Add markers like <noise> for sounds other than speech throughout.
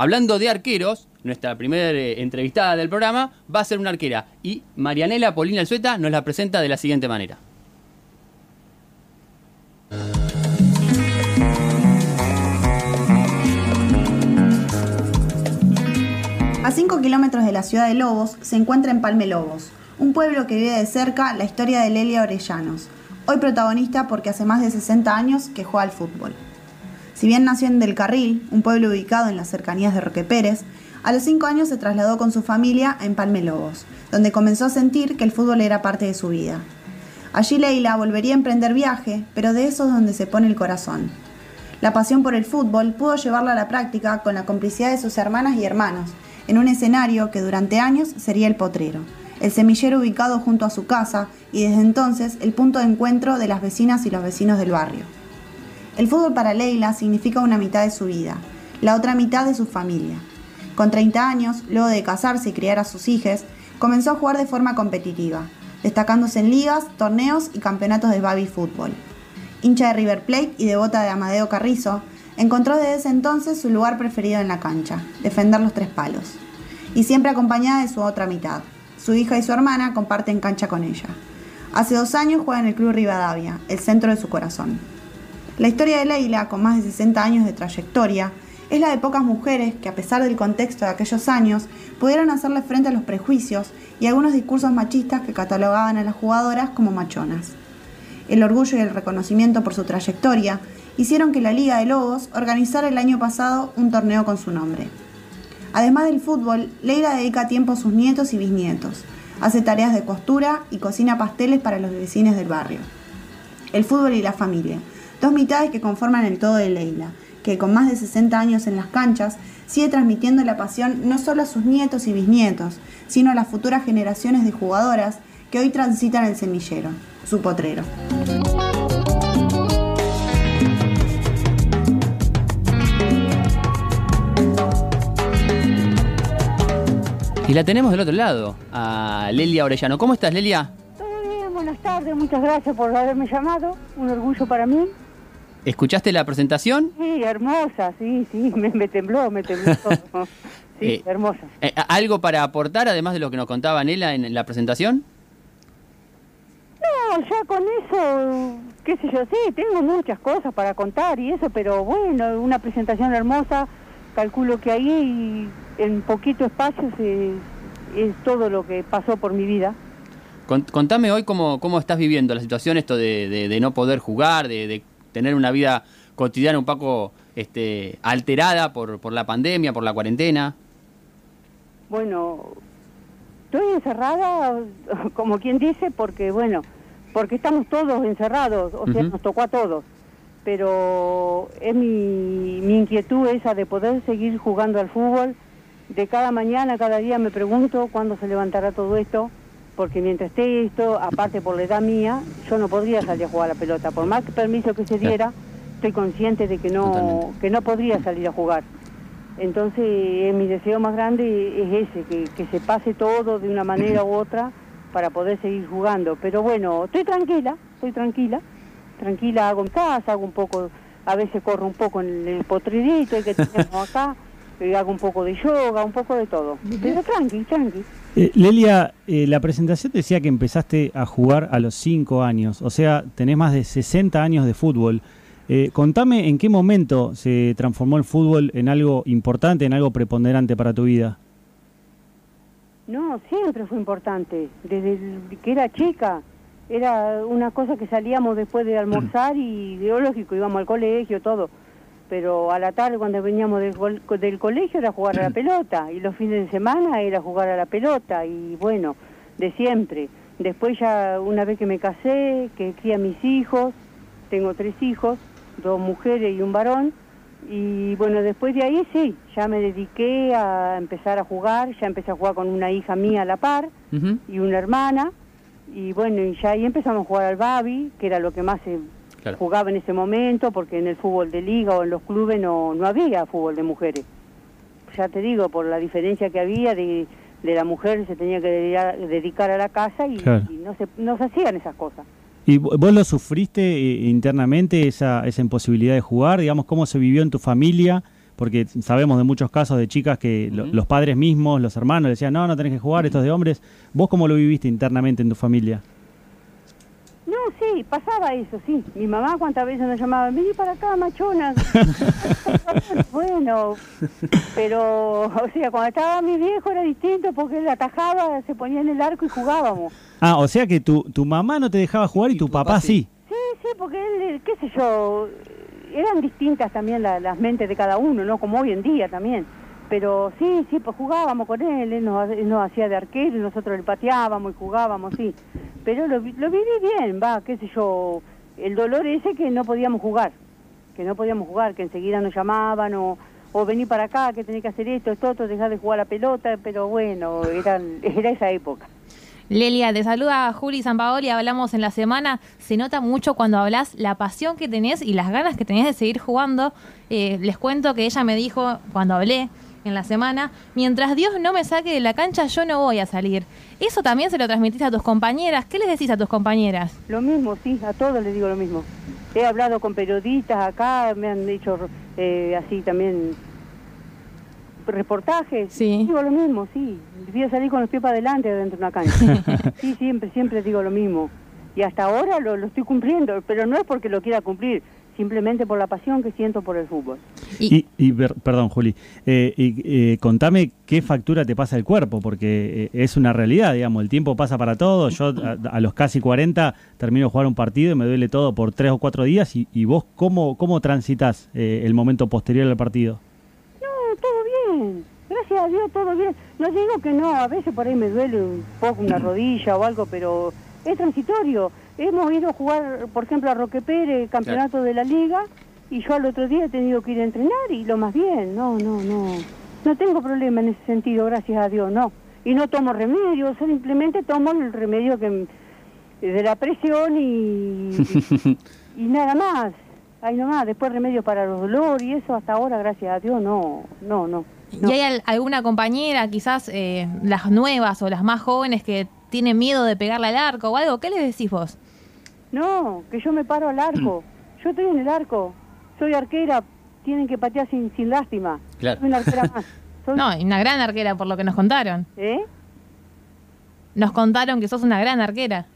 hablando de arqueros, nuestra primera eh, entrevistada del programa va a ser una arquera. Y Marianela Polina Alzueta nos la presenta de la siguiente manera. A 5 kilómetros de la ciudad de Lobos se encuentra en Palme Lobos, un pueblo que vive de cerca la historia de Lelia Orellanos, hoy protagonista porque hace más de 60 años que juega al fútbol. Si bien nació en Del Carril, un pueblo ubicado en las cercanías de Roque Pérez, a los 5 años se trasladó con su familia a Empalme Lobos, donde comenzó a sentir que el fútbol era parte de su vida. Allí Leila volvería a emprender viaje, pero de esos donde se pone el corazón. La pasión por el fútbol pudo llevarla a la práctica con la complicidad de sus hermanas y hermanos, en un escenario que durante años sería el potrero, el semillero ubicado junto a su casa y desde entonces el punto de encuentro de las vecinas y los vecinos del barrio. El fútbol para Leila significa una mitad de su vida, la otra mitad de su familia. Con 30 años, luego de casarse y criar a sus hijas, comenzó a jugar de forma competitiva, destacándose en ligas, torneos y campeonatos de baby fútbol. Hincha de River Plate y devota de Amadeo Carrizo, encontró desde ese entonces su lugar preferido en la cancha, defender los tres palos. Y siempre acompañada de su otra mitad. Su hija y su hermana comparten cancha con ella. Hace dos años juega en el Club Rivadavia, el centro de su corazón. La historia de Leila, con más de 60 años de trayectoria, es la de pocas mujeres que, a pesar del contexto de aquellos años, pudieron hacerle frente a los prejuicios y algunos discursos machistas que catalogaban a las jugadoras como machonas. El orgullo y el reconocimiento por su trayectoria hicieron que la Liga de Lobos organizara el año pasado un torneo con su nombre. Además del fútbol, Leila dedica tiempo a sus nietos y bisnietos, hace tareas de costura y cocina pasteles para los vecinos del barrio. El fútbol y la familia, dos mitades que conforman el todo de Leila, que con más de 60 años en las canchas sigue transmitiendo la pasión no solo a sus nietos y bisnietos, sino a las futuras generaciones de jugadoras que hoy transitan el semillero, su potrero. Y la tenemos del otro lado, a Lelia Orellano. ¿Cómo estás, Lelia? Todo bien, buenas tardes, muchas gracias por haberme llamado. Un orgullo para mí. ¿Escuchaste la presentación? Sí, hermosa, sí, sí, <laughs> me, tembló, me tembló. <laughs> Sí, Eh, hermosa. Eh, ¿Algo para aportar, además de lo que nos contaba Nela en la presentación? No, ya con eso, qué sé yo, sí, tengo muchas cosas para contar y eso, pero bueno, una presentación hermosa, calculo que ahí en poquito espacio se- es todo lo que pasó por mi vida. Con- Contame hoy cómo, cómo estás viviendo la situación esto de, de- de no poder jugar, de, de tener una vida cotidiana un poco este, alterada por, por la pandemia, por la cuarentena. Bueno, estoy encerrada, <laughs> como quien dice, porque bueno, porque estamos todos encerrados, o sea, nos tocó a todos. Pero es mi, mi inquietud esa de poder seguir jugando al fútbol. De cada mañana, cada día me pregunto cuándo se levantará todo esto, porque mientras esté esto, aparte por la edad mía, yo no podría salir a jugar a la pelota. Por más que permiso que se diera, estoy consciente de que no, Totalmente. que no podría salir a jugar. Entonces, eh, mi deseo más grande es ese, que, que se pase todo de una manera u otra para poder seguir jugando. Pero bueno, estoy tranquila, estoy tranquila, tranquila, hago en casa, hago un poco, a veces corro un poco en el potridito que tenemos <laughs> acá, eh, hago un poco de yoga, un poco de todo. Pero tranqui, tranqui. Eh, Lelia, eh, la presentación decía que empezaste a jugar a los 5 años, o sea, tenés más de 60 años de fútbol. Eh, contame en qué momento se transformó el fútbol en algo importante, en algo preponderante para tu vida. No, siempre fue importante. Desde que era chica, era una cosa que salíamos después de almorzar y ideológico, íbamos al colegio, todo. Pero a la tarde cuando veníamos del, del colegio era jugar a la <clears throat> pelota y los fines de semana era jugar a la pelota y bueno, de siempre. Después ya una vez que me casé, que crié a mis hijos, tengo tres hijos, dos mujeres y un varón, y bueno, después de ahí sí, ya me dediqué a empezar a jugar, ya empecé a jugar con una hija mía a la par Ujú. y una hermana, y bueno, y ya ahí empezamos a jugar al babi, que era lo que más se Claro. jugaba en ese momento, porque en el fútbol de liga o en los clubes no, no había fútbol de mujeres. Ya te digo, por la diferencia que había de, de la mujer se tenía que dedicar, a la casa y, Claro. y no, se, no se hacían esas cosas. ¿Y vo- vos lo sufriste eh, internamente, esa, esa imposibilidad de jugar? Digamos, ¿cómo se vivió en tu familia? porque sabemos de muchos casos de chicas que lo- los padres mismos, los hermanos, decían, no, no tenés que jugar, esto es de hombres. ¿Vos cómo lo viviste internamente en tu familia? Sí, pasaba eso, sí. Mi mamá cuántas veces nos llamaba, vení para acá, machona. <laughs> bueno, pero, o sea, cuando estaba mi viejo era distinto porque él atajaba, se ponía en el arco y jugábamos. Ah, o sea que tu, tu mamá no te dejaba jugar y, Y tu tu papá, papá sí. sí. Sí, sí, porque él, qué sé yo, eran distintas también la- las mentes de cada uno, ¿no? Como hoy en día también. Pero sí, sí, pues jugábamos con él, él nos, él nos hacía de arquero y nosotros le pateábamos y jugábamos, sí. Pero lo, lo viví bien, va, qué sé yo, el dolor ese que no podíamos jugar, que no podíamos jugar, que enseguida nos llamaban o, o vení para acá, que tenés que hacer esto, esto, otro, dejar de jugar la pelota, pero bueno, eran, <laughs> era esa época. Lelia, te saluda Juli Sampaoli, hablamos en la semana. Se nota mucho cuando hablas la pasión que tenés y las ganas que tenés de seguir jugando. Eh, les cuento que ella me dijo cuando hablé en la semana, mientras Dios no me saque de la cancha, yo no voy a salir. Eso también se lo transmitiste a tus compañeras. ¿Qué les decís a tus compañeras? Lo mismo, sí, a todos les digo lo mismo. He hablado con periodistas acá, me han dicho eh, así también reportajes. Sí. Digo lo mismo, sí. Voy a salir con los pies para adelante dentro de una cancha. <laughs> sí, siempre, siempre digo lo mismo. Y hasta ahora lo, lo estoy cumpliendo, pero no es porque lo quiera cumplir, simplemente por la pasión que siento por el fútbol. Y, y per- perdón, Juli, eh, y, eh, contame qué factura te pasa el cuerpo, porque eh, es una realidad, digamos, el tiempo pasa para todo. Yo a, a los casi 40 termino de jugar un partido y me duele todo por tres o cuatro días. ¿Y, y vos cómo, cómo transitas eh, el momento posterior al partido? No, todo bien. Gracias a Dios, todo bien. No digo que no, a veces por ahí me duele un poco una <clears throat> rodilla o algo, pero es transitorio. Hemos ido a jugar, por ejemplo, a Roque Pérez, campeonato de la liga, y yo al otro día he tenido que ir a entrenar y lo más bien. No, no, no. No tengo problema en ese sentido, gracias a Dios, no. Y no tomo remedio, simplemente tomo el remedio que de la presión y, <laughs> y nada más. Ahí nomás, después remedio para los dolores y eso hasta ahora, gracias a Dios, no, no, no. no. ¿Y hay al- alguna compañera, quizás eh, las nuevas o las más jóvenes, que tienen miedo de pegarle al arco o algo? ¿Qué les decís vos? No, que yo me paro al arco. <clears throat> Yo estoy en el arco. Soy arquera, tienen que patear sin, sin lástima. Claro. Soy una arquera más. <laughs> Soy- No, y una gran arquera por lo que nos contaron. ¿Eh? Nos contaron que sos una gran arquera.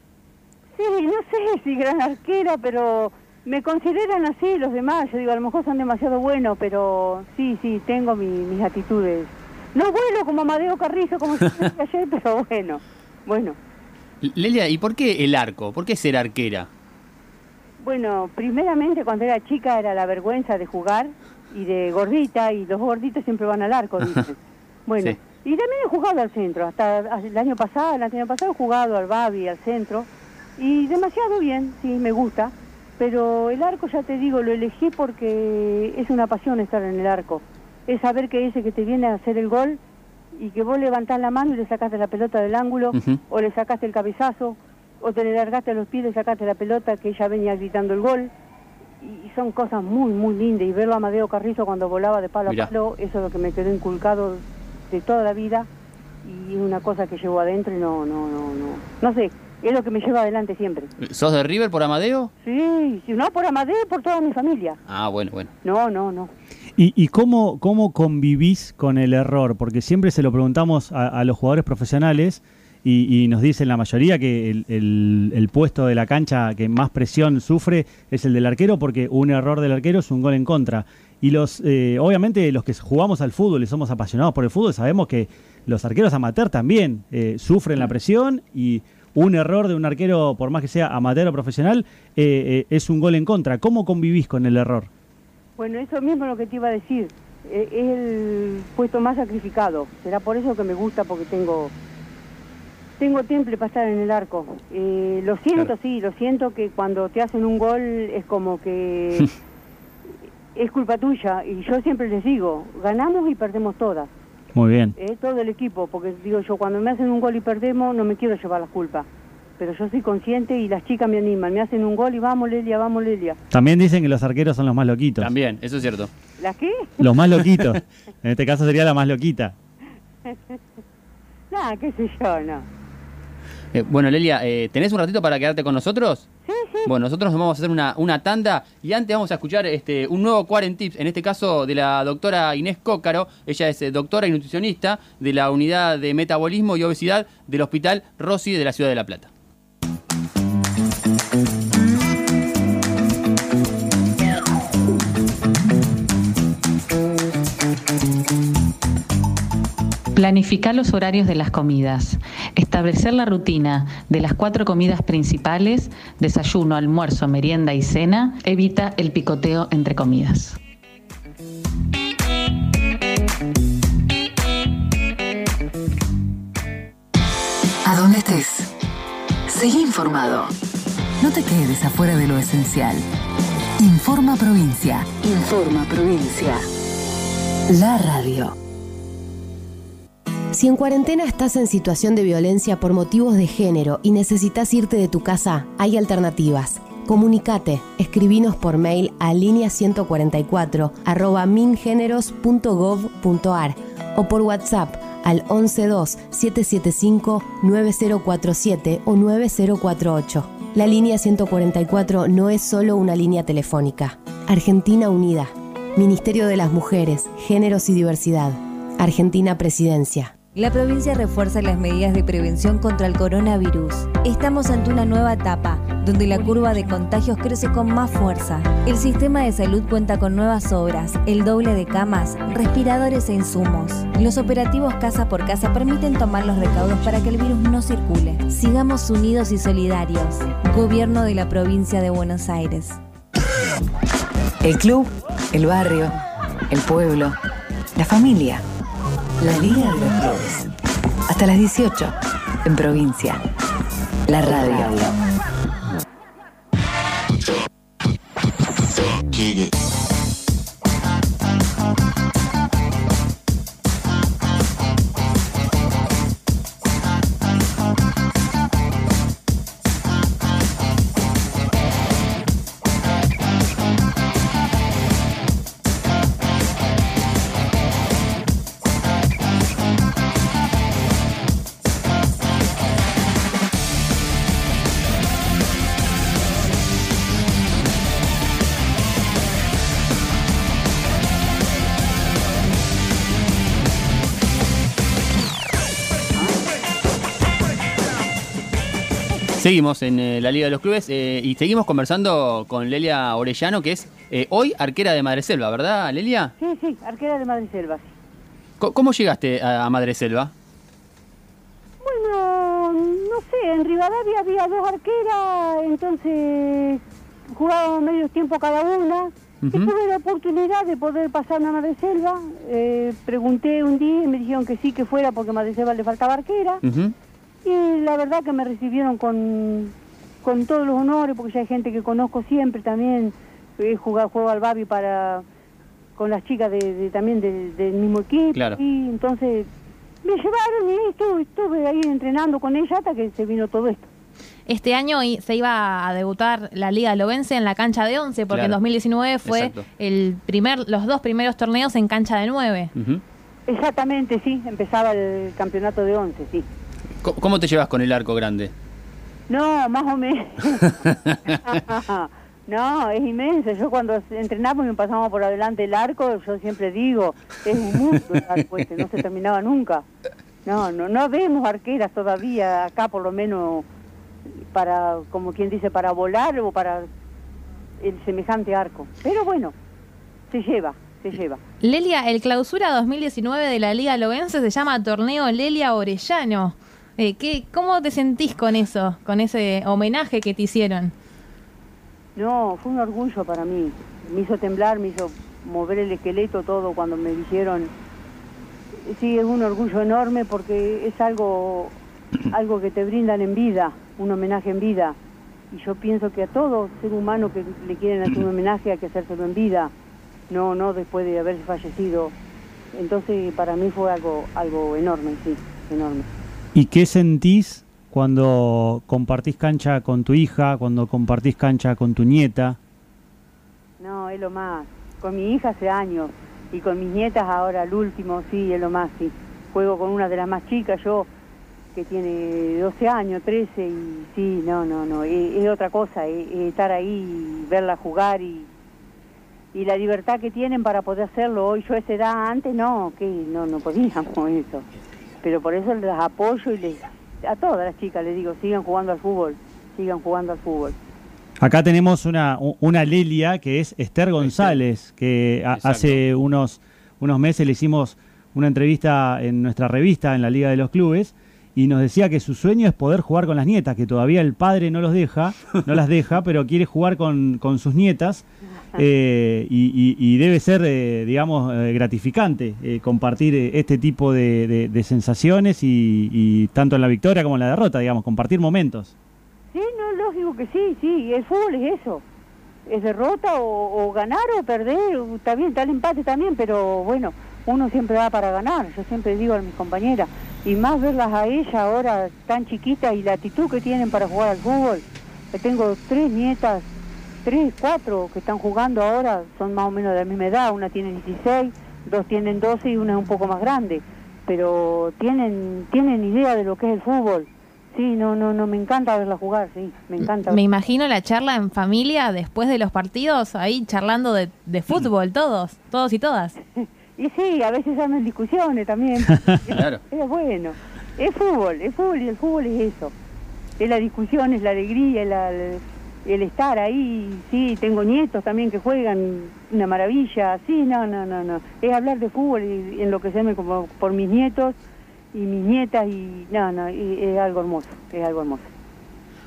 Sí, no sé si gran arquera, pero me consideran así los demás. Yo digo, a lo mejor son demasiado buenos, pero sí, sí, tengo mi- mis actitudes. No vuelo como Amadeo Carrizo, como se <laughs> decía ayer, pero bueno, bueno. Lelia, ¿y por qué el arco? ¿Por qué ser arquera? Bueno, primeramente cuando era chica era la vergüenza de jugar y de gordita, y los gorditos siempre van al arco, dicen. Bueno, Sí. y también he jugado al centro, hasta el año pasado, el año pasado he jugado al Babi, al centro, y demasiado bien, sí, me gusta, pero el arco ya te digo, lo elegí porque es una pasión estar en el arco, es saber que ese que te viene a hacer el gol y que vos levantás la mano y le sacaste la pelota del ángulo, o le sacaste el cabezazo, o te le largaste a los pies y le sacaste la pelota que ella venía gritando el gol. Y son cosas muy, muy lindas. Y verlo a Amadeo Carrizo cuando volaba de palo Mirá. a palo, eso es lo que me quedó inculcado de toda la vida. Y es una cosa que llevo adentro y no, no, no, no. No sé, es lo que me lleva adelante siempre. ¿Sos de River por Amadeo? Sí, si no por Amadeo, por toda mi familia. Ah, bueno, bueno. No, no, no. ¿Y, y cómo, cómo convivís con el error? Porque siempre se lo preguntamos a, a los jugadores profesionales y, y nos dicen la mayoría que el, el- el puesto de la cancha que más presión sufre es el del arquero porque un error del arquero es un gol en contra. Y los, eh, obviamente los que jugamos al fútbol y somos apasionados por el fútbol sabemos que los arqueros amateur también eh, sufren la presión y un error de un arquero, por más que sea amateur o profesional, eh, eh, es un gol en contra. ¿Cómo convivís con el error? Bueno, eso mismo es lo que te iba a decir. Eh, es el puesto más sacrificado. Será por eso que me gusta, porque tengo tengo temple para estar en el arco. Eh, lo siento, Claro. sí, lo siento que cuando te hacen un gol es como que <laughs> es culpa tuya. Y yo siempre les digo, ganamos y perdemos todas. Muy bien. eh, todo el equipo, porque digo yo, cuando me hacen un gol y perdemos, no me quiero llevar la culpa. Pero yo soy consciente y las chicas me animan. Me hacen un gol y vamos, Lelia, vamos, Lelia. También dicen que los arqueros son los más loquitos. También, eso es cierto. ¿Las qué? Los más loquitos. <laughs> en este caso sería la más loquita. Nada, qué sé yo, no. Eh, bueno, Lelia, eh, ¿tenés un ratito para quedarte con nosotros? Sí, Bueno, nosotros nos vamos a hacer una, una tanda y antes vamos a escuchar este, un nuevo Quarentips, en este caso de la doctora Inés Cócaro. Ella es eh, doctora y nutricionista de la unidad de metabolismo y obesidad del Hospital Rossi de la Ciudad de La Plata. Planificar los horarios de las comidas. Establecer la rutina de las cuatro comidas principales, desayuno, almuerzo, merienda y cena, evita el picoteo entre comidas. A dónde estés. Seguí informado. No te quedes afuera de lo esencial. Informa Provincia. Informa Provincia. La radio. Si en cuarentena estás en situación de violencia por motivos de género y necesitas irte de tu casa, hay alternativas. Comunicate, escribinos por mail a línea 144 arroba mingeneros.gov.ar o por WhatsApp al 112 775 9047 o 9048. La línea 144 no es solo una línea telefónica. Argentina Unida. Ministerio de las Mujeres, Géneros y Diversidad. Argentina Presidencia. La provincia refuerza las medidas de prevención contra el coronavirus. Estamos ante una nueva etapa, donde la curva de contagios crece con más fuerza. El sistema de salud cuenta con nuevas obras, el doble de camas, respiradores e insumos. Los operativos casa por casa permiten tomar los recaudos para que el virus no circule. Sigamos unidos y solidarios. Gobierno de la provincia de Buenos Aires. El club, el barrio, el pueblo, la familia. La Liga de los Clubes. Hasta las 18, en provincia. La radio. Seguimos en eh, la Liga de los Clubes eh, y seguimos conversando con Lelia Orellano, que es eh, hoy arquera de Madreselva, ¿verdad, Lelia? Sí, sí, arquera de Madreselva. Co- ¿Cómo llegaste a, a Madreselva? Bueno, no sé, en Rivadavia había dos arqueras, entonces jugábamos medio tiempo cada una. Y tuve la oportunidad de poder pasarme a Madreselva. Pregunté un día y me dijeron que sí, que fuera porque a Madreselva le faltaba arquera. Ujú. Y la verdad que me recibieron con, con todos los honores, porque ya hay gente que conozco siempre también. He jugado, juego al Babi para con las chicas de, de- también del, del mismo equipo. Claro. Y entonces me llevaron y estuve, estuve ahí entrenando con ella hasta que se vino todo esto. Este año i- se iba a debutar la Liga Lovense en la cancha de 11, porque Claro. en 2019 fue Exacto. el primer, los dos primeros torneos en cancha de 9. Ujú. Exactamente, sí, empezaba el campeonato de 11, sí. ¿Cómo, cómo te llevas con el arco grande? No, más o menos. <laughs> no, es inmenso. Yo cuando entrenamos y me pasamos por adelante el arco, yo siempre digo, es un mundo el arco este, no se terminaba nunca. No, no, no vemos arqueras todavía acá, por lo menos para, como quien dice, para volar o para el semejante arco. Pero bueno, se lleva, se lleva. Lelia, el clausura 2019 de la Liga Lovense se llama Torneo Lelia Orellano. Eh, ¿qué, ¿Cómo te sentís con eso, con ese homenaje que te hicieron? No, fue un orgullo para mí. Me hizo temblar, me hizo mover el esqueleto todo cuando me dijeron. Sí, es un orgullo enorme porque es algo, <clears throat> algo que te brindan en vida, un homenaje en vida. Y yo pienso que a todo ser humano que le quieren hacer un <clears throat> homenaje hay que hacérselo en vida, no, no después de haber fallecido. Entonces para mí fue algo, algo enorme, sí, enorme. ¿Y qué sentís cuando compartís cancha con tu hija, cuando compartís cancha con tu nieta? No, es lo más. Con mi hija hace años y con mis nietas ahora, el último, sí, es lo más, sí. Juego con una de las más chicas, yo que tiene 12 años, 13, y sí, no, no, no, es, otra cosa, es- es estar ahí, verla jugar y, y la libertad que tienen para poder hacerlo. Hoy yo a esa edad, antes no, que no, no podíamos eso. Pero por eso les apoyo y les, a todas las chicas les digo, sigan jugando al fútbol, sigan jugando al fútbol. Acá tenemos una, una Lelia que es Esther González, que a- hace unos, unos meses le hicimos una entrevista en nuestra revista, en la Liga de los Clubes, y nos decía que su sueño es poder jugar con las nietas, que todavía el padre no los deja, no las deja, pero quiere jugar con, con sus nietas. Eh, y, y- y debe ser, eh, digamos, eh, gratificante eh, compartir este tipo de, de- de sensaciones y, y tanto en la victoria como en la derrota, digamos, compartir momentos. Sí, no, lógico que sí, sí, el fútbol es eso. Es derrota o, o ganar o perder, está bien, está el empate también, pero bueno, uno siempre va para ganar, yo siempre digo a mis compañeras, y más verlas a ella ahora tan chiquitas y la actitud que tienen para jugar al fútbol. Que tengo tres nietas, tres, cuatro que están jugando ahora, son más o menos de la misma edad, una tiene 16, dos tienen 12 y una es un poco más grande, pero tienen, tienen idea de lo que es el fútbol. Sí, no, no, no, me encanta verla jugar, sí, me encanta. Me imagino la charla en familia después de los partidos, ahí charlando de, de fútbol, todos, todos y todas. <laughs> Y sí, a veces andan discusiones también. <laughs> Claro. Es bueno, es fútbol, es fútbol y el fútbol es eso. Es la discusión, es la alegría, es la- el estar ahí. Sí, tengo nietos también que juegan, una maravilla. Sí, no, no, no, no. Es hablar de fútbol y enloquecerme como por mis nietos y mis nietas y no, no, y es algo hermoso, es algo hermoso.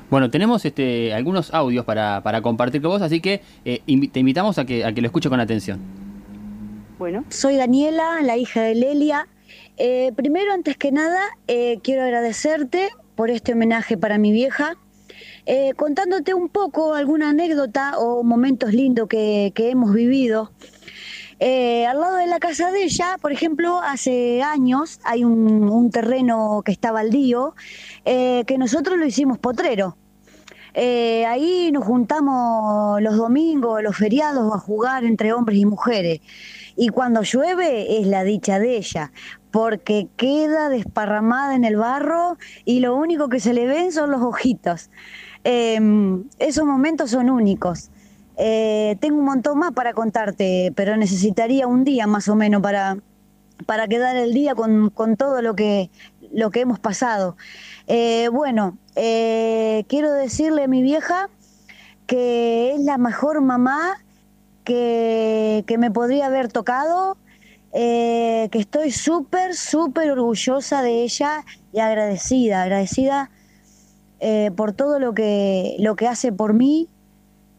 Bueno, tenemos este, algunos audios para, para compartir con vos, así que eh, te invitamos a que, a que lo escuches con atención. Bueno, Soy Daniela, la hija de Lelia. Eh, primero, antes que nada, eh, quiero agradecerte por este homenaje para mi vieja, eh, contándote un poco alguna anécdota o momentos lindos que, que hemos vivido. Eh, al lado de la casa de ella, por ejemplo, hace años hay un, un terreno que está baldío, eh, que nosotros lo hicimos potrero. Eh, ahí nos juntamos los domingos, los feriados, a jugar entre hombres y mujeres. Y cuando llueve es la dicha de ella, porque queda desparramada en el barro y lo único que se le ven son los ojitos. Eh, esos momentos son únicos. Eh, tengo un montón más para contarte, pero necesitaría un día más o menos para, para quedar el día con, con todo lo que, lo que hemos pasado. Eh, bueno, eh, quiero decirle a mi vieja que es la mejor mamá que, que me podría haber tocado, que estoy súper, súper orgullosa de ella y agradecida, agradecida eh, por todo lo que, lo que hace por mí.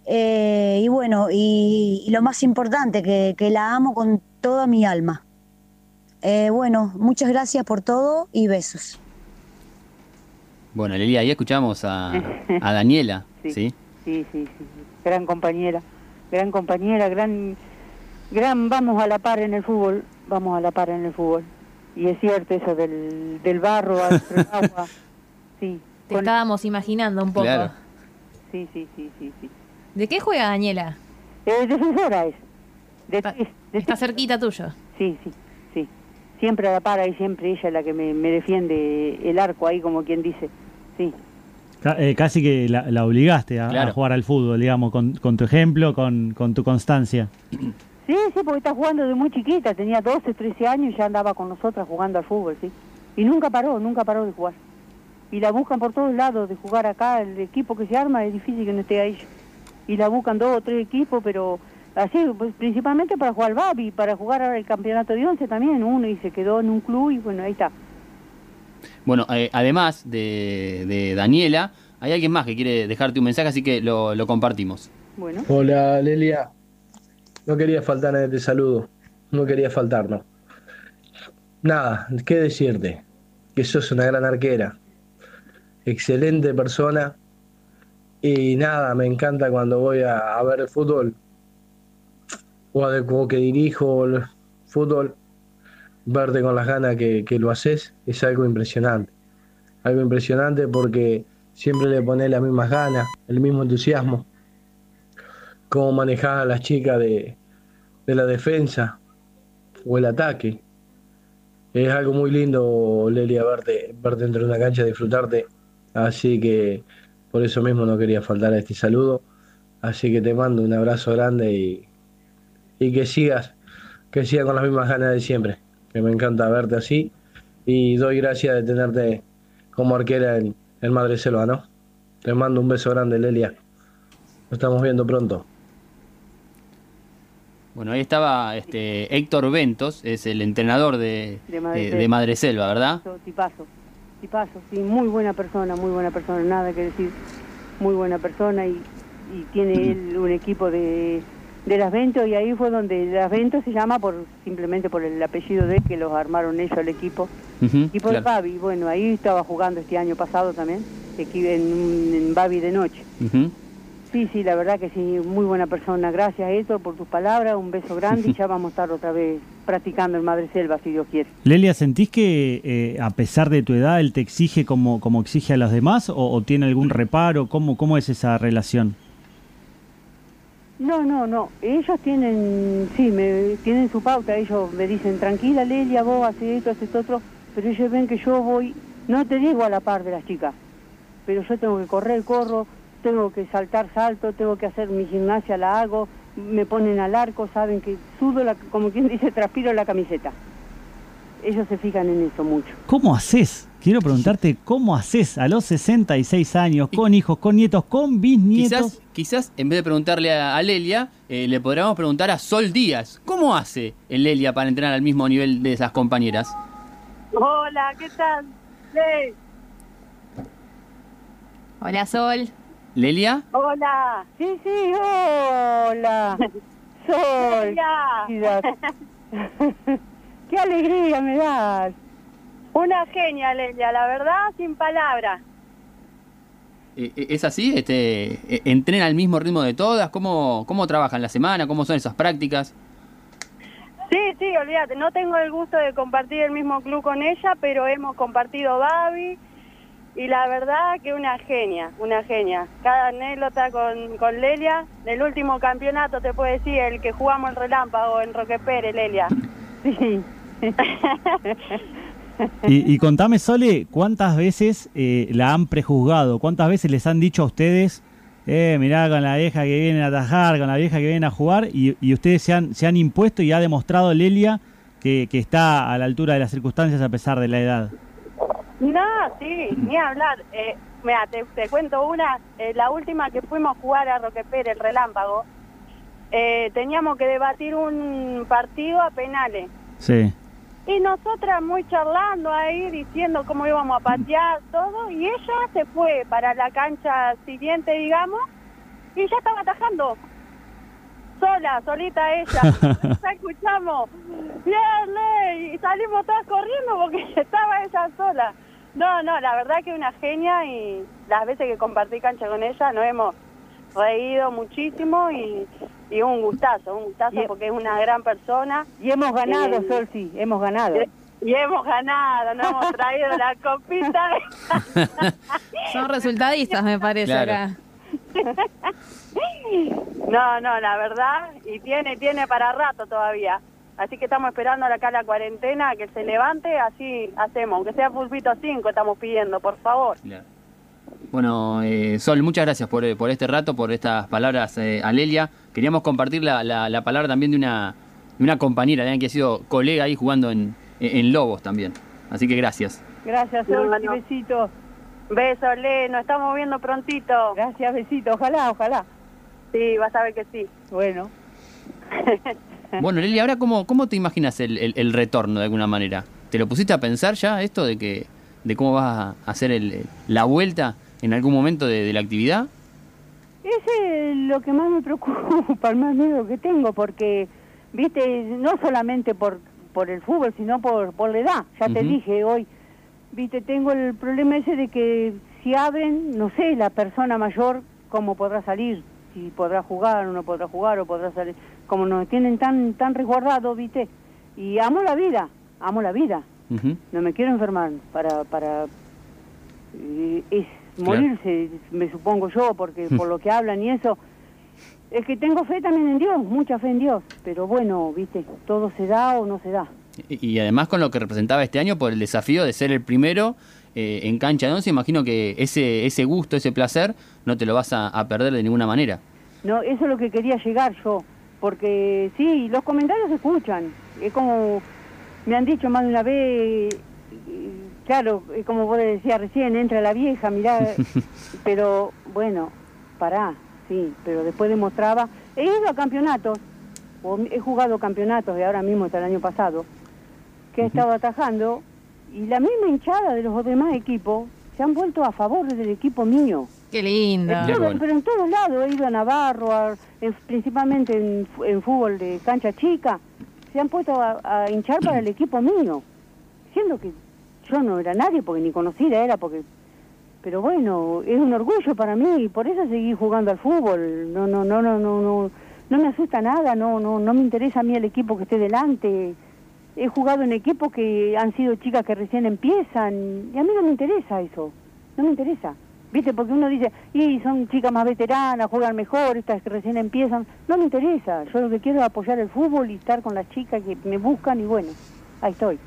Eh, y bueno, y, y lo más importante, que, que la amo con toda mi alma. Eh, bueno, muchas gracias por todo y besos. Bueno, Lelia, ahí escuchamos a, a Daniela, <laughs> ¿sí? Sí. sí, sí, sí, gran compañera, gran compañera, gran, gran, vamos a la par en el fútbol, vamos a la par en el fútbol. Y es cierto eso del, del barro del <laughs> agua, sí, Te con- estábamos imaginando un poco. Claro. sí, sí, sí, sí, sí. ¿De qué juega Daniela? Eh, defensora es, de, Está, de está cerquita tuyo. Sí, sí, sí. Siempre a la par y siempre ella es la que me, me defiende el arco ahí, como quien dice. Sí, Ca- eh, casi que la, la obligaste a, jugar al fútbol, digamos, con, con tu ejemplo, con, con tu constancia. <clears throat> sí, sí, porque está jugando de muy chiquita, tenía 12, 13 años y ya andaba con nosotras jugando al fútbol, sí. Y nunca paró, nunca paró de jugar. Y la buscan por todos lados de jugar acá, el equipo que se arma es difícil que no esté ahí. Y la buscan dos o tres equipos, pero así, pues, principalmente para jugar al Babi, para jugar ahora el campeonato de once también, uno y se quedó en un club y bueno, ahí está. Bueno, eh, además de, de Daniela, hay alguien más que quiere dejarte un mensaje, así que lo, lo compartimos. Bueno, Hola Lelia, no quería faltar en este saludo, no quería faltar, no. Nada, qué decirte, que sos una gran arquera, excelente persona y nada, me encanta cuando voy a, ver el fútbol o, a- o que dirijo el fútbol, verte con las ganas que, que lo haces es algo impresionante, algo impresionante porque siempre le pones las mismas ganas, el mismo entusiasmo cómo manejar a las chicas de, de la defensa o el ataque. es algo muy lindo, Lelia, verte, verte dentro de una cancha, disfrutarte. Así que por eso mismo no quería faltar a este saludo. Así que te mando un abrazo grande y, y que sigas, que sigas con las mismas ganas de siempre. Que me encanta verte así. Y doy gracias de tenerte como arquera en, en Madre Selva, ¿no? Te mando un beso grande, Lelia. Nos estamos viendo pronto. Bueno, ahí estaba este Héctor Ventos, es el entrenador de, De Madre eh, Selva. de Madre Selva, ¿verdad? Tipazo, tipazo, sí, muy buena persona, muy buena persona, nada que decir, muy buena persona y, y tiene él un equipo de, de las Ventos y ahí fue donde las Ventos se llama por simplemente por el apellido de él que los armaron ellos el equipo. Y por claro. Babi, bueno, ahí estaba jugando este año pasado también, aquí en, en Babi de noche. Ujú. Sí, sí, la verdad que sí, muy buena persona. Gracias, Héctor, por tus palabras, un beso grande y <laughs> ya vamos a estar otra vez practicando en Madre Selva, si Dios quiere. Lelia, ¿sentís que eh, a pesar de tu edad él te exige como, como exige a los demás o, o tiene algún reparo? ¿Cómo, ¿Cómo es esa relación? No, no, no. Ellos tienen, sí, me, tienen su pauta. Ellos me dicen, tranquila, Lelia, vos haces esto, haces otro. Pero ellos ven que yo voy, no te digo a la par de las chicas, pero yo tengo que correr, corro, tengo que saltar, salto, tengo que hacer mi gimnasia, la hago, me ponen al arco, saben que sudo, la, como quien dice, transpiro la camiseta. Ellos se fijan en eso mucho. ¿Cómo haces? Quiero preguntarte, ¿cómo haces a los 66 años, con hijos, con nietos, con bisnietos? Quizás, quizás en vez de preguntarle a, Lelia, eh, le podríamos preguntar a Sol Díaz. ¿Cómo hace el Lelia para entrenar al mismo nivel de esas compañeras? Hola, ¿qué tal? Ley. Hola, Sol. ¿Lelia? Hola. Sí, sí, hola. <laughs> Sol. Lelia. <laughs> Qué alegría me das. Una genia, Lelia, la verdad, sin palabras. Eh, eh, ¿Es así? Este, eh, ¿Entrena al mismo ritmo de todas? ¿Cómo, ¿Cómo trabajan la semana? ¿Cómo son esas prácticas? Sí, sí, olvídate, no tengo el gusto de compartir el mismo club con ella, pero hemos compartido Babi y la verdad que una genia, una genia. Cada anécdota con, con Lelia, del último campeonato te puedo decir, el que jugamos el relámpago en Roque Pérez, Lelia. Sí. <laughs> Y, y contame, Sole, ¿cuántas veces eh, la han prejuzgado? ¿Cuántas veces les han dicho a ustedes, eh, mirá con la vieja que viene a atajar, con la vieja que viene a jugar, y, y ustedes se han, se han impuesto y ha demostrado Lelia que, que está a la altura de las circunstancias a pesar de la edad? No, sí, ni hablar. Eh, mira, te, te cuento una, eh, la última que fuimos a jugar a Roque Pérez, el relámpago, eh, teníamos que debatir un partido a penales. Sí. Y nosotras muy charlando ahí, diciendo cómo íbamos a patear, todo, y ella se fue para la cancha siguiente, digamos, y ya estaba atajando. Sola, solita ella. <laughs> ya escuchamos, bien, y salimos todas corriendo porque <laughs> estaba ella sola. No, no, la verdad que una genia y las veces que compartí cancha con ella nos hemos reído muchísimo y, y un gustazo, un gustazo Y- porque es una gran persona. Y hemos ganado, Eh, Sol, sí, hemos ganado. y hemos ganado, nos hemos traído la <laughs> copita. <laughs> Son resultadistas, me parece, Claro. acá. <laughs> No, no, la verdad, y tiene, tiene para rato todavía. Así que estamos esperando acá la cuarentena, que se levante, así hacemos. Aunque sea pulpito 5 estamos pidiendo, por favor. Bueno, eh, Sol, muchas gracias por, eh, por este rato, por estas palabras eh, a Lelia. Queríamos compartir la, la- la palabra también de una, de una compañera, de alguien que ha sido colega ahí jugando en, en Lobos también. Así que gracias. Gracias, Sol, No, y no. besitos. Besos, Le, nos estamos viendo prontito. Gracias, besitos. Ojalá, ojalá. Sí, vas a ver que sí. Bueno. <laughs> Bueno, Lelia, ahora cómo, cómo te imaginas el, el- el retorno de alguna manera? ¿Te lo pusiste a pensar ya esto de que de cómo vas a hacer el- la vuelta en algún momento de, de la actividad? Ese es lo que más me preocupa, <laughs> el más miedo que tengo, porque, viste, no solamente por, por el fútbol, sino por, por la edad. Ya te dije hoy, viste, tengo el problema ese de que si abren, no sé, la persona mayor, cómo podrá salir, si podrá jugar o no podrá jugar o podrá salir, como nos tienen tan, tan resguardados, viste. Y amo la vida, amo la vida, no me quiero enfermar para para eh, es Claro. morirse me supongo yo porque por lo que hablan y eso. Es que tengo fe también en Dios mucha fe en Dios pero bueno viste todo se da o no se da. Y, y además con lo que representaba este año por el desafío de ser el primero eh, en cancha de once, imagino que ese, ese gusto, ese placer, no te lo vas a, a perder de ninguna manera. No, eso es lo que quería llegar yo, porque sí, los comentarios se escuchan. Es como me han dicho más de una vez, claro, es como vos decías recién, entra la vieja, mirá, <laughs> pero bueno, pará, sí, pero después demostraba, he ido a campeonatos, o he jugado campeonatos de ahora mismo hasta el año pasado, que he estado atajando, y la misma hinchada de los demás equipos se han vuelto a favor del equipo mío. Qué lindo. En todo- Pero en todos lados, he ido a Navarro, a- en- principalmente en, fútbol de cancha chica, se han puesto a, a hinchar para el <clears throat> equipo mío, siendo que yo no era nadie, porque ni conocida era, porque... Pero bueno, es un orgullo para mí y por eso seguí jugando al fútbol. No, no, no, no, no, no, no me asusta nada, no, no, no me interesa a mí el equipo que esté delante. He jugado en equipos que han sido chicas que recién empiezan y a mí no me interesa eso, no me interesa. ¿Viste? Porque uno dice, y son chicas más veteranas, juegan mejor, estas que recién empiezan. No me interesa. Yo lo que quiero es apoyar el fútbol y estar con las chicas que me buscan y bueno, ahí estoy.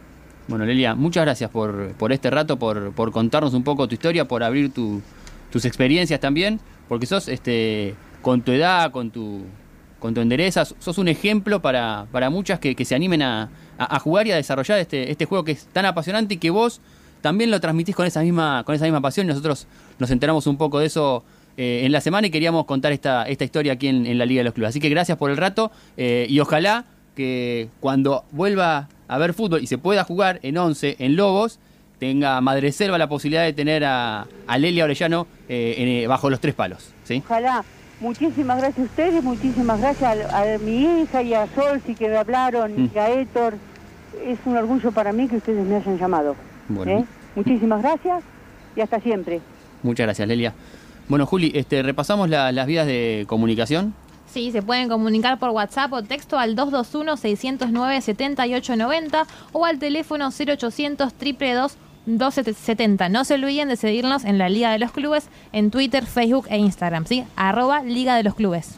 Bueno, Lelia, muchas gracias por, por este rato, por, por contarnos un poco tu historia, por abrir tu- tus experiencias también, porque sos, este, con tu edad, con tu, con tu endereza, sos un ejemplo para, para muchas que, que se animen a, a- a jugar y a desarrollar este, este juego que es tan apasionante y que vos también lo transmitís con esa misma, con esa misma pasión. Nosotros nos enteramos un poco de eso eh, en la semana y queríamos contar esta, esta historia aquí en, en la Liga de los Clubes. Así que gracias por el rato eh, y ojalá que cuando vuelva a ver fútbol y se pueda jugar en 11 en Lobos, tenga Madreselva la posibilidad de tener a, a Lelia Orellano eh, en, eh, bajo los tres palos. ¿sí? Ojalá. Muchísimas gracias a ustedes, muchísimas gracias a, a mi hija y a Solsi que me hablaron Mm. y a Héctor. Es un orgullo para mí que ustedes me hayan llamado. Bueno. ¿eh? Muchísimas gracias y hasta siempre. Muchas gracias, Lelia. Bueno, Juli, este, repasamos la- las vías de comunicación. Sí, se pueden comunicar por WhatsApp o texto al 221-609-7890 o al teléfono 0800 222 1270. No se olviden de seguirnos en la Liga de los Clubes en Twitter, Facebook e Instagram, ¿sí? Arroba Liga de los Clubes.